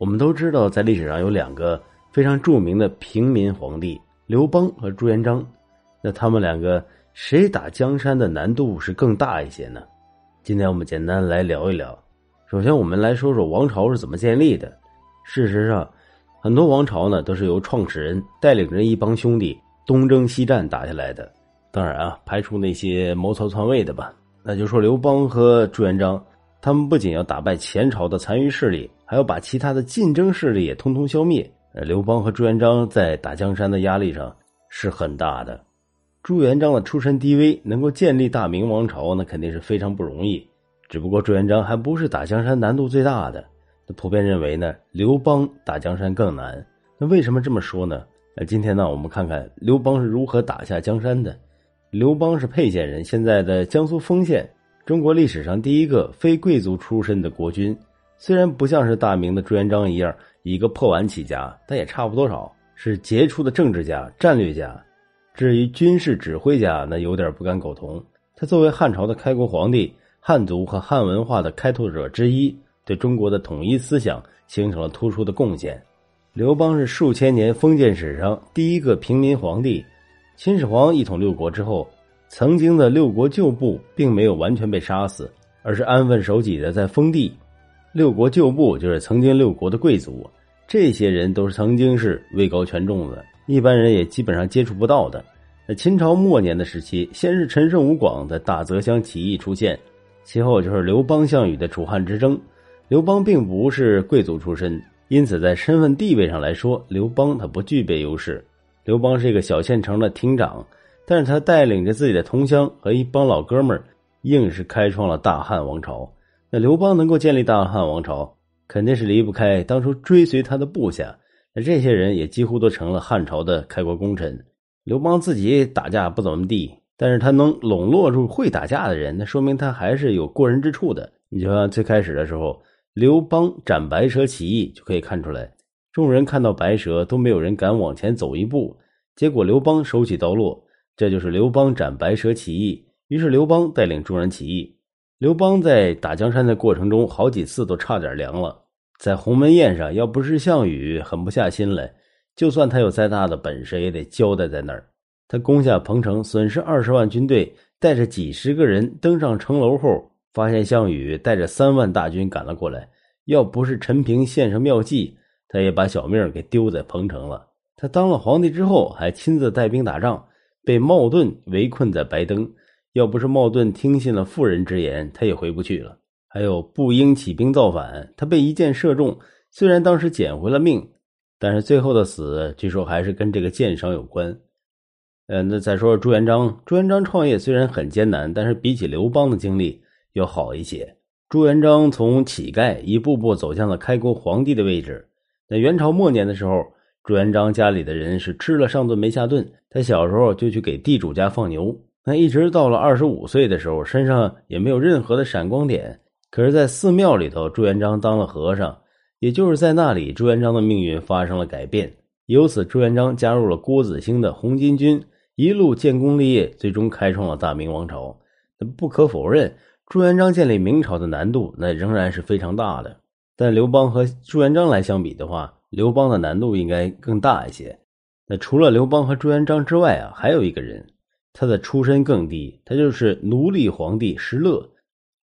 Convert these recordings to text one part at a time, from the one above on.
我们都知道，在历史上有两个非常著名的平民皇帝刘邦和朱元璋。那他们两个谁打江山的难度是更大一些呢？今天我们简单来聊一聊。首先，我们来说说王朝是怎么建立的。事实上，很多王朝呢都是由创始人带领着一帮兄弟东征西战打下来的。当然啊，排除那些谋朝篡位的吧。那就说刘邦和朱元璋。他们不仅要打败前朝的残余势力，还要把其他的竞争势力也通通消灭。呃，刘邦和朱元璋在打江山的压力上是很大的。朱元璋的出身低微，能够建立大明王朝，那肯定是非常不容易。只不过朱元璋还不是打江山难度最大的。那普遍认为呢，刘邦打江山更难。那为什么这么说呢？那今天呢，我们看看刘邦是如何打下江山的。刘邦是沛县人，现在的江苏丰县。中国历史上第一个非贵族出身的国君，虽然不像是大明的朱元璋一样以一个破碗起家，但也差不多少，是杰出的政治家、战略家。至于军事指挥家，那有点不敢苟同。他作为汉朝的开国皇帝、汉族和汉文化的开拓者之一，对中国的统一思想形成了突出的贡献。刘邦是数千年封建史上第一个平民皇帝。秦始皇一统六国之后。曾经的六国旧部并没有完全被杀死，而是安分守己的在封地。六国旧部就是曾经六国的贵族，这些人都是曾经是位高权重的，一般人也基本上接触不到的。那秦朝末年的时期，先是陈胜吴广的大泽乡起义出现，其后就是刘邦、项羽的楚汉之争。刘邦并不是贵族出身，因此在身份地位上来说，刘邦他不具备优势。刘邦是一个小县城的亭长。但是他带领着自己的同乡和一帮老哥们儿，硬是开创了大汉王朝。那刘邦能够建立大汉王朝，肯定是离不开当初追随他的部下。那这些人也几乎都成了汉朝的开国功臣。刘邦自己打架不怎么地，但是他能笼络住会打架的人，那说明他还是有过人之处的。你就像最开始的时候，刘邦斩白蛇起义就可以看出来，众人看到白蛇都没有人敢往前走一步，结果刘邦手起刀落。这就是刘邦斩白蛇起义，于是刘邦带领众人起义。刘邦在打江山的过程中，好几次都差点凉了。在鸿门宴上，要不是项羽狠不下心来，就算他有再大的本事，也得交代在那儿。他攻下彭城，损失二十万军队，带着几十个人登上城楼后，发现项羽带着三万大军赶了过来。要不是陈平献上妙计，他也把小命给丢在彭城了。他当了皇帝之后，还亲自带兵打仗。被茂顿围困在白登，要不是茂顿听信了妇人之言，他也回不去了。还有步英起兵造反，他被一箭射中，虽然当时捡回了命，但是最后的死据说还是跟这个箭伤有关。呃，那再说朱元璋，朱元璋创业虽然很艰难，但是比起刘邦的经历要好一些。朱元璋从乞丐一步步走向了开国皇帝的位置。在元朝末年的时候。朱元璋家里的人是吃了上顿没下顿，他小时候就去给地主家放牛，那一直到了二十五岁的时候，身上也没有任何的闪光点。可是，在寺庙里头，朱元璋当了和尚，也就是在那里，朱元璋的命运发生了改变。由此，朱元璋加入了郭子兴的红巾军，一路建功立业，最终开创了大明王朝。那不可否认，朱元璋建立明朝的难度那仍然是非常大的。但刘邦和朱元璋来相比的话，刘邦的难度应该更大一些。那除了刘邦和朱元璋之外啊，还有一个人，他的出身更低，他就是奴隶皇帝石勒。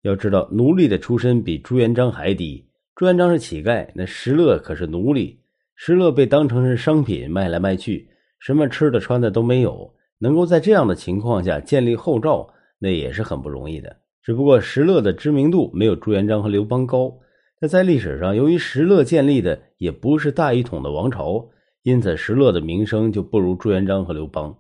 要知道，奴隶的出身比朱元璋还低。朱元璋是乞丐，那石勒可是奴隶。石勒被当成是商品卖来卖去，什么吃的穿的都没有。能够在这样的情况下建立后赵，那也是很不容易的。只不过石勒的知名度没有朱元璋和刘邦高。那在历史上，由于石勒建立的也不是大一统的王朝，因此石勒的名声就不如朱元璋和刘邦。